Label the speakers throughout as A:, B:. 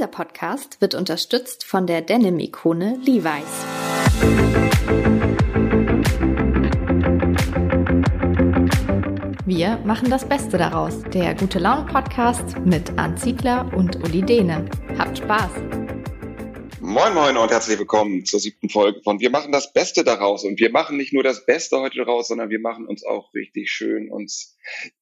A: Dieser Podcast wird unterstützt von der Denim-Ikone Levi's. Wir machen das Beste daraus. Der Gute Laune Podcast mit Arndt Ziegler und Uli Dehne. Habt Spaß!
B: Moin Moin und herzlich willkommen zur siebten Folge von Wir machen das Beste daraus. Und wir machen nicht nur das Beste heute daraus, sondern wir machen uns auch richtig schön und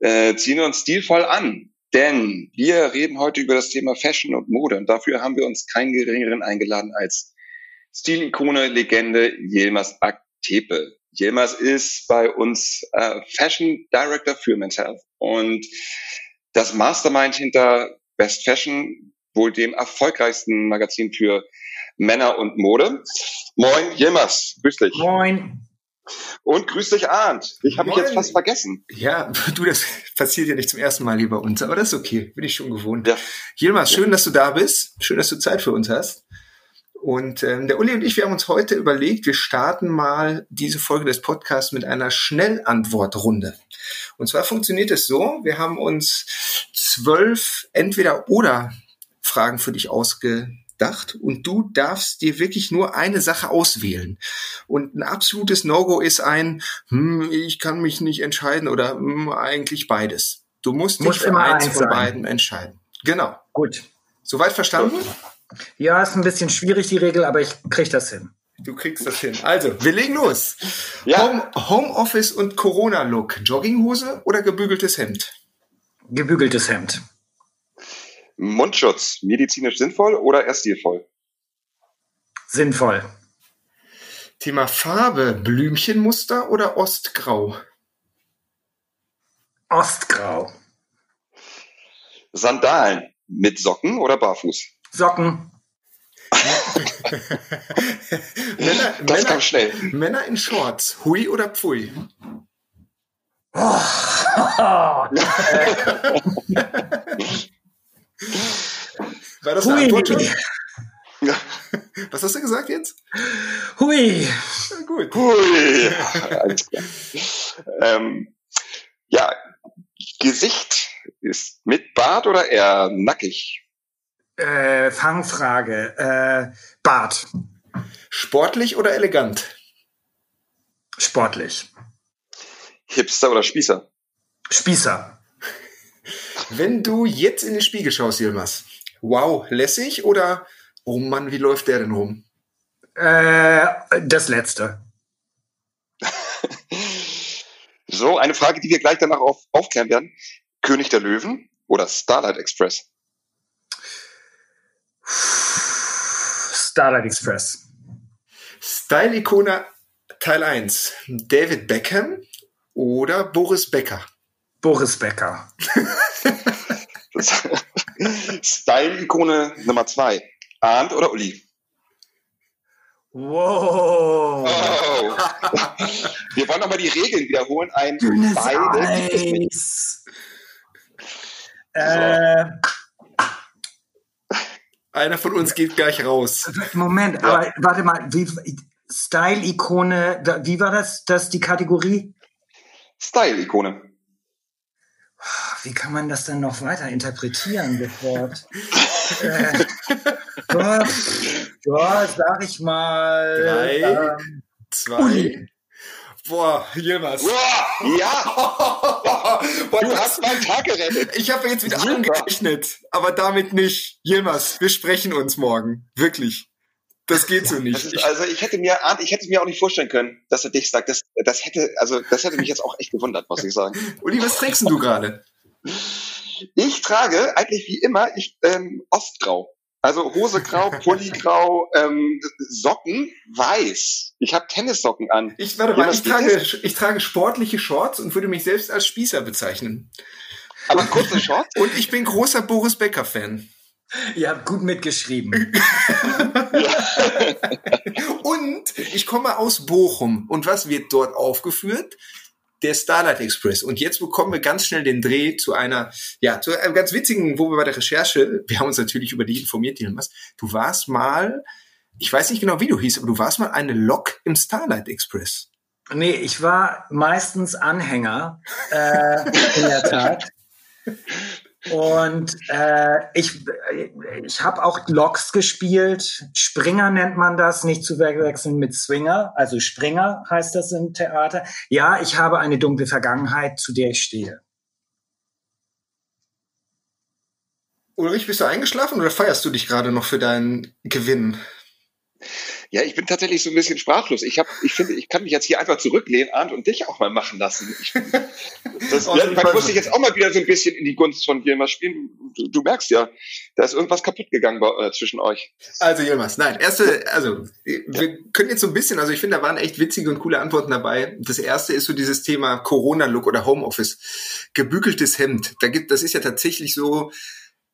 B: äh, ziehen uns stilvoll an. Denn wir reden heute über das Thema Fashion und Mode. Und dafür haben wir uns keinen geringeren eingeladen als Stilikone, Legende Yilmaz Aktepe. Yilmaz ist bei uns äh, Fashion Director für Men's Health und das Mastermind hinter Best Fashion, wohl dem erfolgreichsten Magazin für Männer und Mode. Moin, Jemmas, grüß dich.
C: Moin.
B: Und grüß dich, Arndt. Ich habe mich jetzt fast vergessen.
C: Ja, du, das passiert ja nicht zum ersten Mal hier bei uns, aber das ist okay, bin ich schon gewohnt. Ja. Jilmas, schön, dass du da bist. Schön, dass du Zeit für uns hast. Und ähm, der Uli und ich, wir haben uns heute überlegt, wir starten mal diese Folge des Podcasts mit einer Schnellantwortrunde. Und zwar funktioniert es so, wir haben uns zwölf Entweder-Oder Fragen für dich ausge gedacht und du darfst dir wirklich nur eine Sache auswählen. Und ein absolutes No-Go ist ein, hm, ich kann mich nicht entscheiden oder hm, eigentlich beides. Du musst Muss dich für eins von sein. beiden entscheiden. Genau.
D: Gut.
C: Soweit verstanden?
D: Ja, ist ein bisschen schwierig, die Regel, aber ich krieg das hin.
C: Du kriegst das hin. Also, wir legen los. Ja. Home, Homeoffice und Corona-Look. Jogginghose oder gebügeltes Hemd?
D: Gebügeltes Hemd.
B: Mundschutz, medizinisch sinnvoll oder eher stilvoll?
D: Sinnvoll.
C: Thema Farbe, Blümchenmuster oder Ostgrau?
D: Ostgrau.
B: Sandalen mit Socken oder barfuß?
D: Socken.
C: Männer, das Männer, kam schnell. Männer in Shorts, Hui oder Pfui? Oh. War das eine Hui. Antwort? Was hast du gesagt jetzt?
D: Hui.
B: Ja, gut. Hui. Alles klar. Ähm, ja, Gesicht ist mit Bart oder eher nackig?
D: Äh, Fangfrage. Äh, Bart.
C: Sportlich oder elegant?
D: Sportlich.
B: Hipster oder Spießer?
D: Spießer.
C: Wenn du jetzt in den Spiegel schaust, Yilmaz, wow, lässig oder oh Mann, wie läuft der denn rum?
D: Äh, das letzte.
B: so, eine Frage, die wir gleich danach auf, aufklären werden. König der Löwen oder Starlight Express?
D: Starlight Express.
C: Style-Ikone Teil 1. David Beckham oder Boris Becker?
D: Boris Becker.
B: Style-Ikone Nummer zwei. Arndt oder Uli?
D: Wow. Oh.
B: Wir wollen nochmal die Regeln wiederholen. Ein Dünnes beide Eis.
D: Äh,
C: Einer von uns geht gleich raus.
D: Moment, ja. aber warte mal, Style-Ikone, wie war das, das die Kategorie?
B: Style-Ikone.
D: Wie kann man das denn noch weiter interpretieren, das Wort? äh, Gott, Gott, sag ich mal.
C: Drei, ähm, zwei. Ui. Boah, was.
B: Boah, ja. Boah, du hast meinen Tag gerettet.
C: Ich habe jetzt wieder angerechnet, aber damit nicht. Jilmas, wir sprechen uns morgen. Wirklich. Das geht so nicht.
B: Ist, also ich hätte mir, ich hätte mir auch nicht vorstellen können, dass er dich sagt. Das, das hätte, also das hätte mich jetzt auch echt gewundert, muss ich sagen.
C: Uli, was trägst du gerade?
B: Ich trage eigentlich wie immer ich ähm, Ostgrau. Also Hose grau, Pulli grau, ähm, Socken weiß. Ich habe Tennissocken an.
C: Ich warte mal, ich trage, ich trage sportliche Shorts und würde mich selbst als Spießer bezeichnen.
B: Aber kurze Shorts?
C: Und ich bin großer Boris Becker Fan.
D: Ihr habt gut mitgeschrieben.
C: und ich komme aus Bochum. Und was wird dort aufgeführt? Der Starlight Express. Und jetzt bekommen wir ganz schnell den Dreh zu einer, ja, zu einem ganz witzigen, wo wir bei der Recherche, wir haben uns natürlich über dich informiert, was. Du warst mal, ich weiß nicht genau, wie du hieß, aber du warst mal eine Lok im Starlight Express.
D: Nee, ich war meistens Anhänger, äh, in der Tat. Und äh, ich, ich habe auch Loks gespielt. Springer nennt man das, nicht zu verwechseln mit Swinger. Also Springer heißt das im Theater. Ja, ich habe eine dunkle Vergangenheit, zu der ich stehe.
C: Ulrich, bist du eingeschlafen oder feierst du dich gerade noch für deinen Gewinn?
B: Ja, ich bin tatsächlich so ein bisschen sprachlos. Ich habe, ich finde, ich kann mich jetzt hier einfach zurücklehnen, Arndt, und dich auch mal machen lassen. Ich, das, ja, man muss ich jetzt auch mal wieder so ein bisschen in die Gunst von Yilmaz spielen. Du, du merkst ja, da ist irgendwas kaputt gegangen bei, äh, zwischen euch.
C: Also Yilmaz, nein, erste, also wir können jetzt so ein bisschen, also ich finde, da waren echt witzige und coole Antworten dabei. Das erste ist so dieses Thema Corona-Look oder Homeoffice. Gebügeltes Hemd. Da gibt, das ist ja tatsächlich so,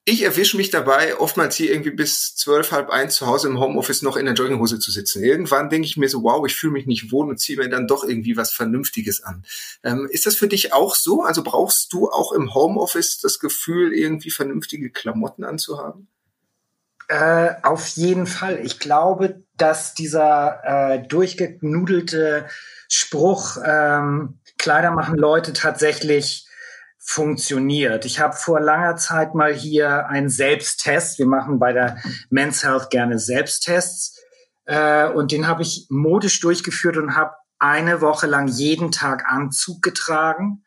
C: ich erwische mich dabei, oftmals hier irgendwie bis zwölf, halb eins zu Hause im Homeoffice noch in der Jogginghose zu sitzen. Irgendwann denke ich mir so, wow, ich fühle mich nicht wohl und ziehe mir dann doch irgendwie was Vernünftiges an. Ähm, ist das für dich auch so? Also brauchst du auch im Homeoffice das Gefühl, irgendwie vernünftige Klamotten anzuhaben?
D: Äh, auf jeden Fall. Ich glaube, dass dieser äh, durchgenudelte Spruch, ähm, Kleider machen Leute tatsächlich funktioniert. Ich habe vor langer Zeit mal hier einen Selbsttest. Wir machen bei der Men's Health gerne Selbsttests. Äh, und den habe ich modisch durchgeführt und habe eine Woche lang jeden Tag Anzug getragen.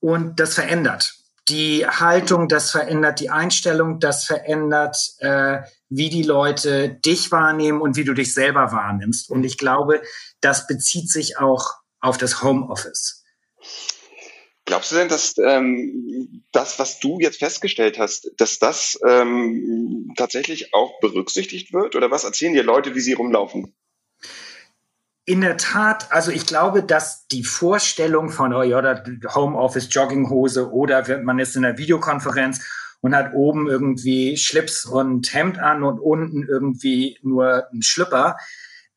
D: Und das verändert die Haltung, das verändert die Einstellung, das verändert, äh, wie die Leute dich wahrnehmen und wie du dich selber wahrnimmst. Und ich glaube, das bezieht sich auch auf das Homeoffice.
B: Glaubst du denn, dass ähm, das, was du jetzt festgestellt hast, dass das ähm, tatsächlich auch berücksichtigt wird? Oder was erzählen dir Leute, wie sie rumlaufen?
D: In der Tat, also ich glaube, dass die Vorstellung von oh ja, Homeoffice, Jogginghose oder man ist in einer Videokonferenz und hat oben irgendwie Schlips und Hemd an und unten irgendwie nur ein Schlüpper,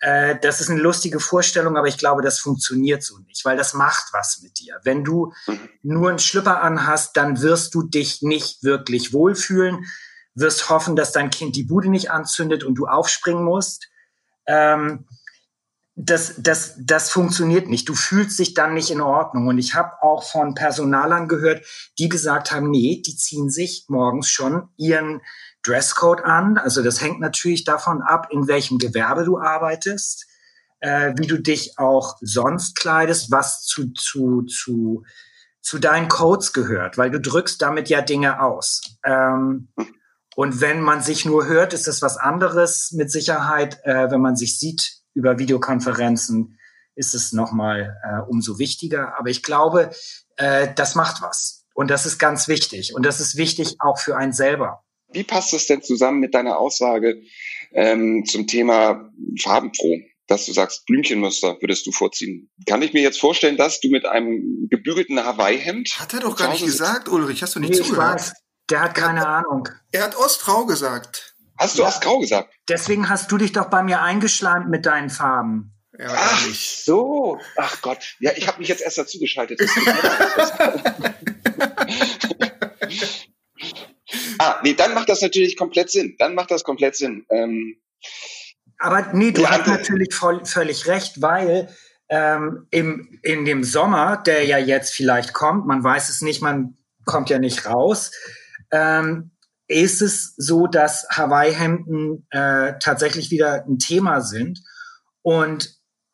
D: äh, das ist eine lustige Vorstellung, aber ich glaube, das funktioniert so nicht, weil das macht was mit dir. Wenn du mhm. nur einen Schlüpper anhast, dann wirst du dich nicht wirklich wohlfühlen, wirst hoffen, dass dein Kind die Bude nicht anzündet und du aufspringen musst. Ähm, das, das, das funktioniert nicht. Du fühlst dich dann nicht in Ordnung. Und ich habe auch von Personalern gehört, die gesagt haben, nee, die ziehen sich morgens schon ihren Dresscode an. Also das hängt natürlich davon ab, in welchem Gewerbe du arbeitest, äh, wie du dich auch sonst kleidest, was zu, zu, zu, zu deinen Codes gehört, weil du drückst damit ja Dinge aus. Ähm, und wenn man sich nur hört, ist das was anderes mit Sicherheit. Äh, wenn man sich sieht über Videokonferenzen, ist es nochmal äh, umso wichtiger. Aber ich glaube, äh, das macht was. Und das ist ganz wichtig. Und das ist wichtig auch für einen selber.
B: Wie passt das denn zusammen mit deiner Aussage ähm, zum Thema farbenfroh? Dass du sagst, Blümchenmuster würdest du vorziehen. Kann ich mir jetzt vorstellen, dass du mit einem gebügelten Hawaii-Hemd.
C: Hat er doch gar nicht gesagt, Ulrich. Hast du nicht nee, zugehört? Weiß.
D: Der hat keine Ahnung.
C: Er hat Ostgrau gesagt.
B: Hast du ja. Ostgrau gesagt?
D: Deswegen hast du dich doch bei mir eingeschleimt mit deinen Farben.
B: Ja, Ach so. Ach Gott. Ja, ich habe mich jetzt erst dazu geschaltet. Ah, nee, dann macht das natürlich komplett Sinn. Dann macht das komplett Sinn. Ähm,
D: Aber nee, du hast natürlich voll, völlig recht, weil ähm, im, in dem Sommer, der ja jetzt vielleicht kommt, man weiß es nicht, man kommt ja nicht raus, ähm, ist es so, dass Hawaii-Hemden äh, tatsächlich wieder ein Thema sind. Und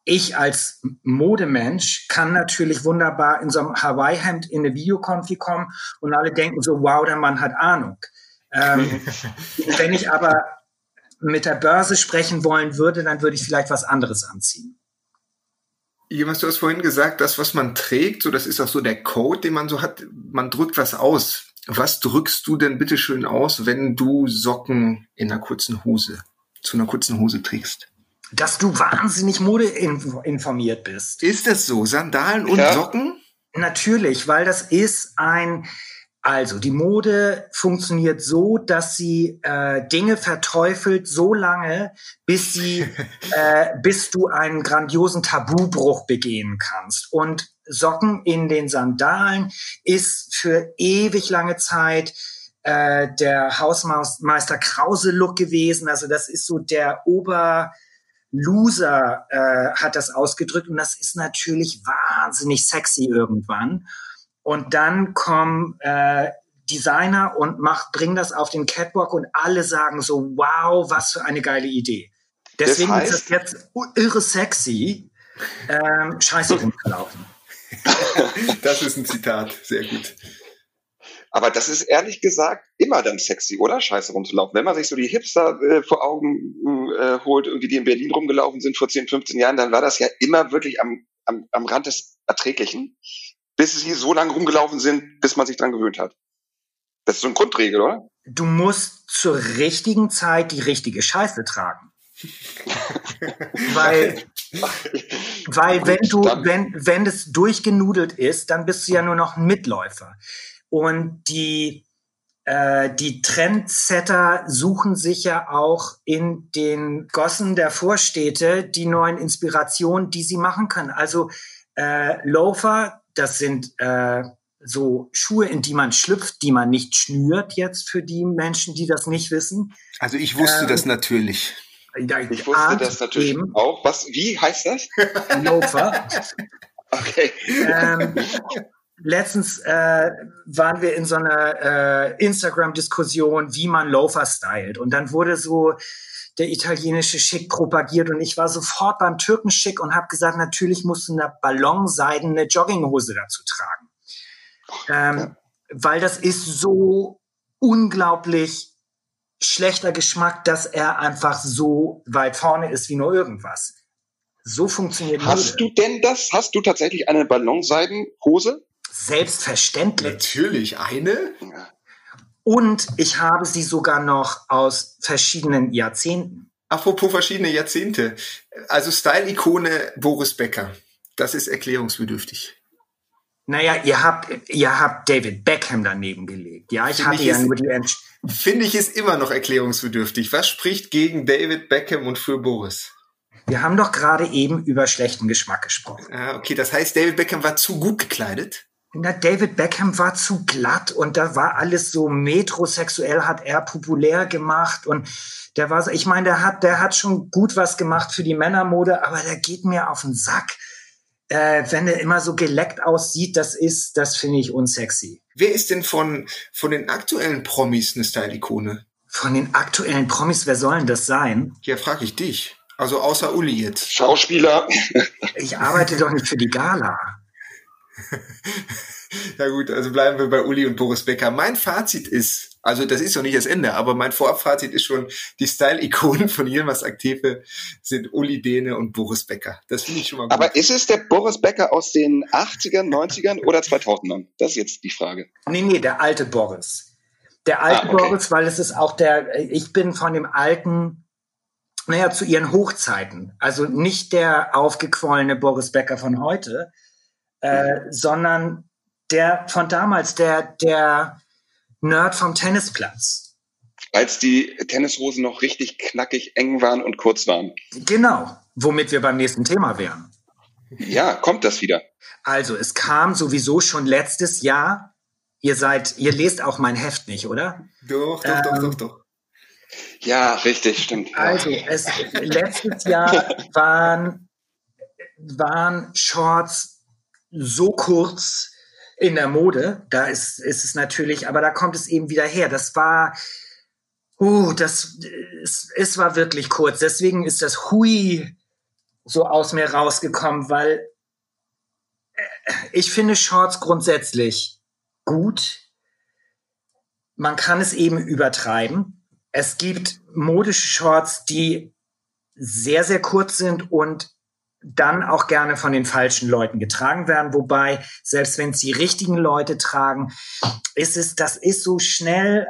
D: ich als Modemensch kann natürlich wunderbar in so einem Hawaii-Hemd in eine Videokonfi kommen und alle denken so, wow, der Mann hat Ahnung. Ähm, wenn ich aber mit der Börse sprechen wollen würde, dann würde ich vielleicht was anderes anziehen.
C: Jemand, du hast vorhin gesagt, das, was man trägt, so das ist auch so der Code, den man so hat, man drückt was aus. Was drückst du denn bitte schön aus, wenn du Socken in einer kurzen Hose, zu einer kurzen Hose trägst?
D: Dass du wahnsinnig modeinformiert bist.
C: Ist das so? Sandalen und ja. Socken?
D: Natürlich, weil das ist ein, also die Mode funktioniert so, dass sie äh, Dinge verteufelt so lange, bis sie, äh, bis du einen grandiosen Tabubruch begehen kannst. Und Socken in den Sandalen ist für ewig lange Zeit äh, der Hausmeister Krause Look gewesen. Also das ist so der Ober Loser äh, hat das ausgedrückt und das ist natürlich wahnsinnig sexy irgendwann. Und dann kommen äh, Designer und mach, bring das auf den Catwalk und alle sagen so, wow, was für eine geile Idee. Deswegen das heißt, ist das jetzt irre sexy, ähm, scheiße rumzulaufen.
C: das ist ein Zitat, sehr gut.
B: Aber das ist ehrlich gesagt immer dann sexy, oder? Scheiße rumzulaufen. Wenn man sich so die Hipster äh, vor Augen äh, holt, irgendwie die in Berlin rumgelaufen sind vor 10, 15 Jahren, dann war das ja immer wirklich am, am, am Rand des Erträglichen, bis sie so lange rumgelaufen sind, bis man sich dran gewöhnt hat. Das ist so eine Grundregel, oder?
D: Du musst zur richtigen Zeit die richtige Scheiße tragen. weil, weil wenn du, wenn, wenn es durchgenudelt ist, dann bist du ja nur noch ein Mitläufer. Und die, äh, die Trendsetter suchen sich ja auch in den Gossen der Vorstädte die neuen Inspirationen, die sie machen können. Also äh, Loafer, das sind äh, so Schuhe, in die man schlüpft, die man nicht schnürt jetzt für die Menschen, die das nicht wissen.
C: Also ich wusste ähm, das natürlich.
B: Ich wusste Art das natürlich eben. auch. Was, wie heißt das?
D: Loafer. okay. Ähm, letztens äh, waren wir in so einer äh, Instagram-Diskussion, wie man Loafer stylt. Und dann wurde so der italienische Schick propagiert und ich war sofort beim Türkenschick und habe gesagt, natürlich musst du eine ballonseidene Jogginghose dazu tragen. Ähm, ja. Weil das ist so unglaublich schlechter Geschmack, dass er einfach so weit vorne ist wie nur irgendwas. So funktioniert
B: Hast Mode. du denn das? Hast du tatsächlich eine Ballonseidenhose?
D: Selbstverständlich.
C: Natürlich eine.
D: Und ich habe sie sogar noch aus verschiedenen Jahrzehnten.
C: Apropos verschiedene Jahrzehnte. Also Style-Ikone Boris Becker. Das ist erklärungsbedürftig.
D: Naja, ihr habt, ihr habt David Beckham daneben gelegt. Ja, ich Find hatte ich ja ist, nur die Entsch
C: Finde ich es immer noch erklärungsbedürftig. Was spricht gegen David Beckham und für Boris?
D: Wir haben doch gerade eben über schlechten Geschmack gesprochen.
C: Ah, okay, das heißt, David Beckham war zu gut gekleidet?
D: Na, David Beckham war zu glatt und da war alles so metrosexuell, hat er populär gemacht und der war, ich meine, der hat, der hat schon gut was gemacht für die Männermode, aber der geht mir auf den Sack. Äh, wenn er immer so geleckt aussieht, das ist, das finde ich unsexy.
C: Wer ist denn von, von den aktuellen Promis eine Style-Ikone?
D: Von den aktuellen Promis, wer soll denn das sein?
C: Ja, frage ich dich. Also außer Uli jetzt.
B: Schauspieler.
D: Ich arbeite doch nicht für die Gala.
C: ja gut, also bleiben wir bei Uli und Boris Becker. Mein Fazit ist, also das ist noch nicht das Ende, aber mein Vorabfazit ist schon, die Style-Ikonen von Yilmaz Aktive sind Uli Dehne und Boris Becker. Das finde ich schon mal gut.
B: Aber ist es der Boris Becker aus den 80ern, 90ern oder 2000ern? Das ist jetzt die Frage.
D: Nee, nee, der alte Boris. Der alte ah, okay. Boris, weil es ist auch der, ich bin von dem alten naja, zu ihren Hochzeiten. Also nicht der aufgequollene Boris Becker von heute, äh, sondern der von damals, der, der Nerd vom Tennisplatz.
B: Als die Tennishosen noch richtig knackig eng waren und kurz waren.
D: Genau, womit wir beim nächsten Thema wären.
B: Ja, kommt das wieder?
D: Also, es kam sowieso schon letztes Jahr. Ihr seid, ihr lest auch mein Heft nicht, oder?
C: Doch, doch, ähm, doch, doch, doch.
B: Ja, richtig, stimmt.
D: Also, es, letztes Jahr waren, waren Shorts so kurz in der Mode. Da ist, ist es natürlich, aber da kommt es eben wieder her. Das war, uh, das, es, es war wirklich kurz. Deswegen ist das Hui so aus mir rausgekommen, weil äh, ich finde Shorts grundsätzlich gut. Man kann es eben übertreiben. Es gibt modische Shorts, die sehr, sehr kurz sind und dann auch gerne von den falschen Leuten getragen werden. Wobei, selbst wenn es die richtigen Leute tragen, ist es, das ist so schnell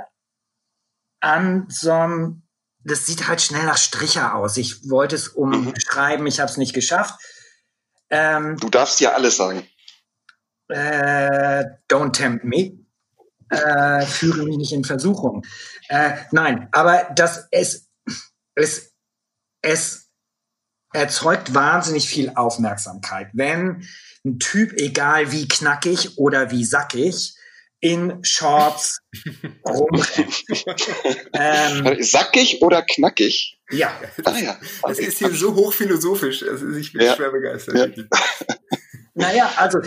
D: an so einem, das sieht halt schnell nach Stricher aus. Ich wollte es umschreiben, ich habe es nicht geschafft.
B: Ähm, du darfst ja alles sagen.
D: Äh, don't tempt me. Äh, führe mich nicht in Versuchung. Äh, nein, aber das es, es, es erzeugt wahnsinnig viel Aufmerksamkeit. Wenn ein Typ, egal wie knackig oder wie sackig, in Shorts rumrennt.
B: ähm, sackig oder knackig?
D: Ja.
C: Ah, ja. Das ist hier so hochphilosophisch. Also ich bin ja. schwer begeistert.
D: Ja. Naja, also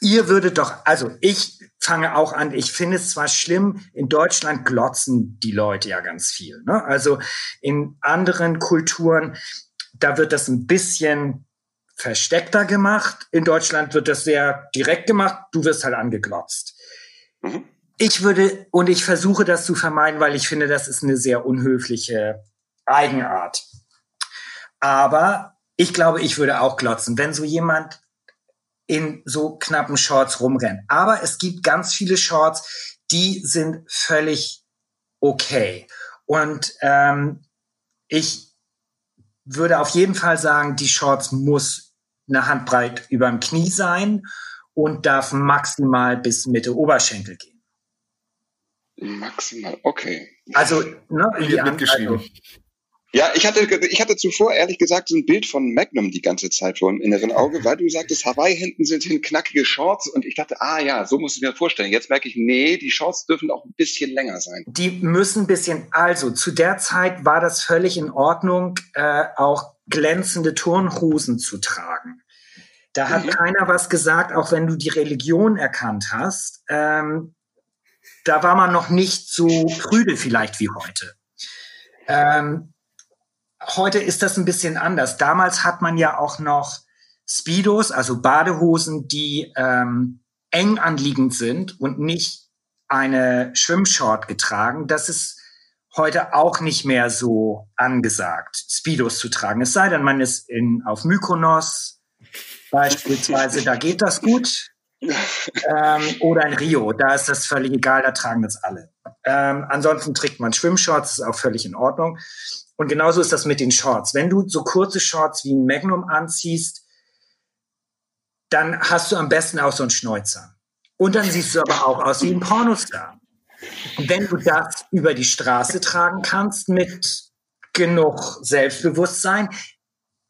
D: ihr würdet doch, also ich fange auch an, ich finde es zwar schlimm, in Deutschland glotzen die Leute ja ganz viel. Ne? Also in anderen Kulturen, da wird das ein bisschen versteckter gemacht. In Deutschland wird das sehr direkt gemacht. Du wirst halt angeglotzt. Mhm. Ich würde, und ich versuche das zu vermeiden, weil ich finde, das ist eine sehr unhöfliche Eigenart. Aber ich glaube, ich würde auch glotzen, wenn so jemand in so knappen Shorts rumrennt. Aber es gibt ganz viele Shorts, die sind völlig okay. Und ähm, ich würde auf jeden Fall sagen, die Shorts muss eine Handbreit über dem Knie sein und darf maximal bis Mitte Oberschenkel gehen.
B: Maximal, okay.
D: Also, ne, in die
C: mitgeschrieben.
B: Ja, ich hatte, ich hatte zuvor ehrlich gesagt so ein Bild von Magnum die ganze Zeit vor dem inneren Auge, weil du sagtest, Hawaii-Hemden sind hin knackige Shorts und ich dachte, ah ja, so musst du dir vorstellen. Jetzt merke ich, nee, die Shorts dürfen auch ein bisschen länger sein.
D: Die müssen ein bisschen, also zu der Zeit war das völlig in Ordnung, äh, auch glänzende Turnhosen zu tragen. Da hat mhm. keiner was gesagt, auch wenn du die Religion erkannt hast. Ähm, da war man noch nicht so prüde vielleicht wie heute. Ähm, Heute ist das ein bisschen anders. Damals hat man ja auch noch Speedos, also Badehosen, die ähm, eng anliegend sind und nicht eine Schwimmshort getragen. Das ist heute auch nicht mehr so angesagt, Speedos zu tragen. Es sei denn, man ist in, auf Mykonos beispielsweise, da geht das gut. ähm, oder in Rio, da ist das völlig egal, da tragen das alle. Ähm, ansonsten trägt man Schwimmshorts, ist auch völlig in Ordnung. Und genauso ist das mit den Shorts. Wenn du so kurze Shorts wie ein Magnum anziehst, dann hast du am besten auch so einen Schnäuzer. Und dann siehst du aber auch aus wie ein Pornostar. Wenn du das über die Straße tragen kannst mit genug Selbstbewusstsein,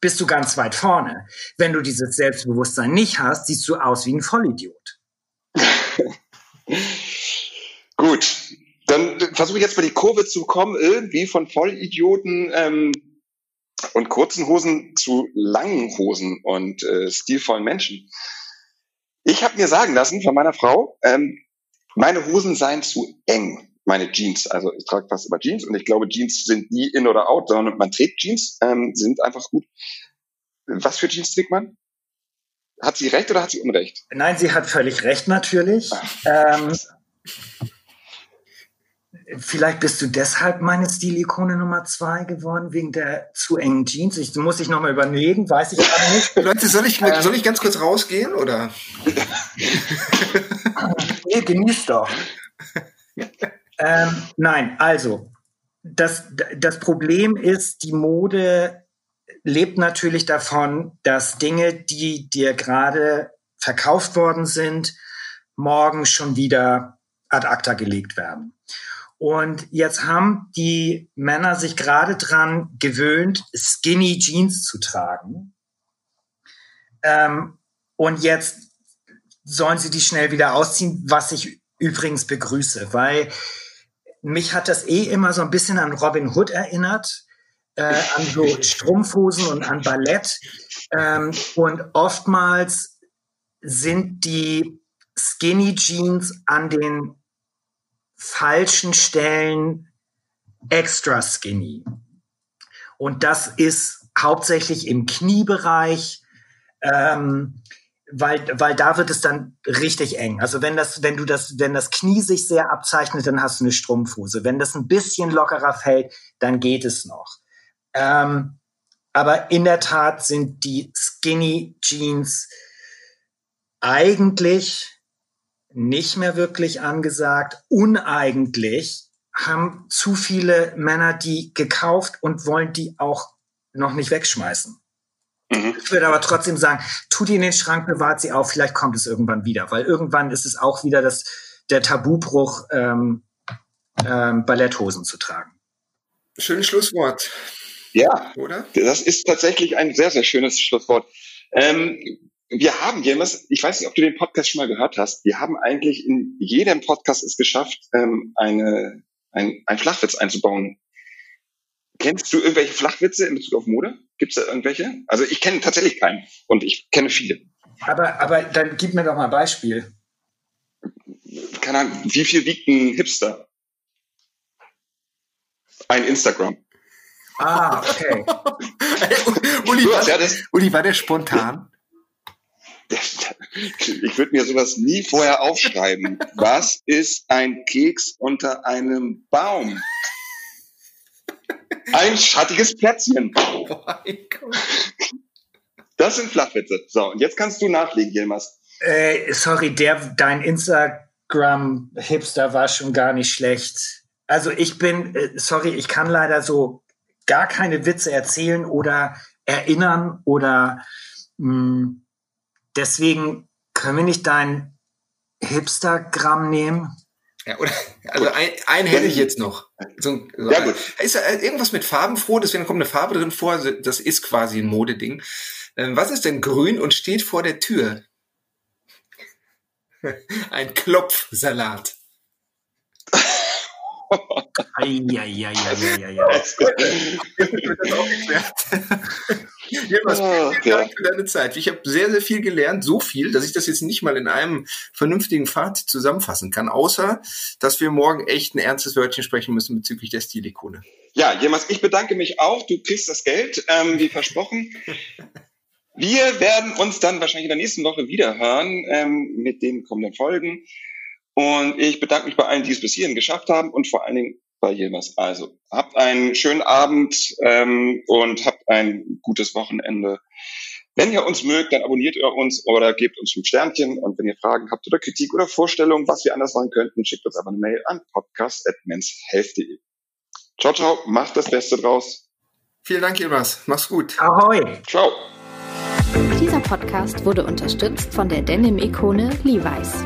D: bist du ganz weit vorne. Wenn du dieses Selbstbewusstsein nicht hast, siehst du aus wie ein Vollidiot.
B: Gut, dann versuche ich jetzt mal die Kurve zu kommen, irgendwie von Vollidioten ähm, und kurzen Hosen zu langen Hosen und äh, stilvollen Menschen. Ich habe mir sagen lassen von meiner Frau, ähm, meine Hosen seien zu eng, meine Jeans. Also ich trage fast immer Jeans und ich glaube, Jeans sind nie in oder out, sondern man trägt Jeans, ähm, sind einfach gut. Was für Jeans trägt man? Hat sie recht oder hat sie Unrecht?
D: Nein, sie hat völlig recht natürlich. Ähm, Vielleicht bist du deshalb meine Stilikone Nummer zwei geworden, wegen der zu engen Jeans. Ich muss ich nochmal überlegen, weiß ich gar nicht.
C: Leute, soll ich, ähm, soll ich ganz kurz rausgehen, oder?
D: nee, genieß doch. ähm, nein, also, das, das Problem ist, die Mode lebt natürlich davon, dass Dinge, die dir gerade verkauft worden sind, morgen schon wieder ad acta gelegt werden. Und jetzt haben die Männer sich gerade dran gewöhnt, Skinny Jeans zu tragen. Ähm, und jetzt sollen sie die schnell wieder ausziehen, was ich übrigens begrüße, weil mich hat das eh immer so ein bisschen an Robin Hood erinnert, äh, an so Strumpfhosen und an Ballett. Ähm, und oftmals sind die Skinny Jeans an den falschen Stellen extra skinny. Und das ist hauptsächlich im Kniebereich, ähm, weil, weil da wird es dann richtig eng. Also wenn das, wenn du das, wenn das Knie sich sehr abzeichnet, dann hast du eine Strumpfhose. Wenn das ein bisschen lockerer fällt, dann geht es noch. Ähm, aber in der Tat sind die Skinny Jeans eigentlich nicht mehr wirklich angesagt, uneigentlich, haben zu viele Männer die gekauft und wollen die auch noch nicht wegschmeißen. Mhm. Ich würde aber trotzdem sagen, tut die in den Schrank, bewahrt sie auf, vielleicht kommt es irgendwann wieder, weil irgendwann ist es auch wieder das, der Tabubruch, ähm, ähm, Balletthosen zu tragen.
C: Schönes Schlusswort.
B: Ja, oder? Das ist tatsächlich ein sehr, sehr schönes Schlusswort. Ähm, wir haben jemals, ich weiß nicht, ob du den Podcast schon mal gehört hast, wir haben eigentlich in jedem Podcast es geschafft, ähm, eine, ein, ein Flachwitz einzubauen. Kennst du irgendwelche Flachwitze in Bezug auf Mode? Gibt es da irgendwelche? Also ich kenne tatsächlich keinen und ich kenne viele.
D: Aber, aber dann gib mir doch mal ein Beispiel.
B: keine Ahnung, wie viel wiegt ein Hipster? Ein Instagram.
D: Ah, okay.
C: Uli, war, Uli, war der spontan?
B: Ich würde mir sowas nie vorher aufschreiben. Was ist ein Keks unter einem Baum? Ein schattiges Plätzchen. Oh das sind Flachwitze. So, und jetzt kannst du nachlegen, Yilmaz.
D: Äh, sorry, der, dein Instagram-Hipster war schon gar nicht schlecht. Also ich bin, äh, sorry, ich kann leider so gar keine Witze erzählen oder erinnern oder mh, hm, deswegen können wir nicht dein Hipstergramm nehmen?
C: Ja, oder, also ein, ein hätte ich jetzt noch. So, so ja, gut. Ist ja irgendwas mit Farben froh, deswegen kommt eine Farbe drin vor, das ist quasi ein Modeding. Ähm, was ist denn grün und steht vor der Tür? ein Klopfsalat. Eieieiei. Jedenfalls, oh, vielen Dank für deine Zeit. Ich habe sehr, sehr viel gelernt, so viel, dass ich das jetzt nicht mal in einem vernünftigen Fazit zusammenfassen kann, außer, dass wir morgen echt ein ernstes Wörtchen sprechen müssen bezüglich der Stilikone.
B: Ja, jemals, ich bedanke mich auch. Du kriegst das Geld, ähm, wie versprochen. Wir werden uns dann wahrscheinlich in der nächsten Woche wieder hören ähm, mit den kommenden Folgen. Und ich bedanke mich bei allen, die es bis hierhin geschafft haben und vor allen Dingen bei Yilmaz. Also habt einen schönen Abend ähm, und habt ein gutes Wochenende. Wenn ihr uns mögt, dann abonniert ihr uns oder gebt uns fünf Sternchen. Und wenn ihr Fragen habt oder Kritik oder Vorstellungen, was wir anders machen könnten, schickt uns einfach eine Mail an podcast.menshealth.de. Ciao, ciao. Macht das Beste draus.
C: Vielen Dank, Yilmaz. Mach's gut.
D: Ahoi.
B: Ciao.
A: Dieser Podcast wurde unterstützt von der Denim-Ikone Levi's.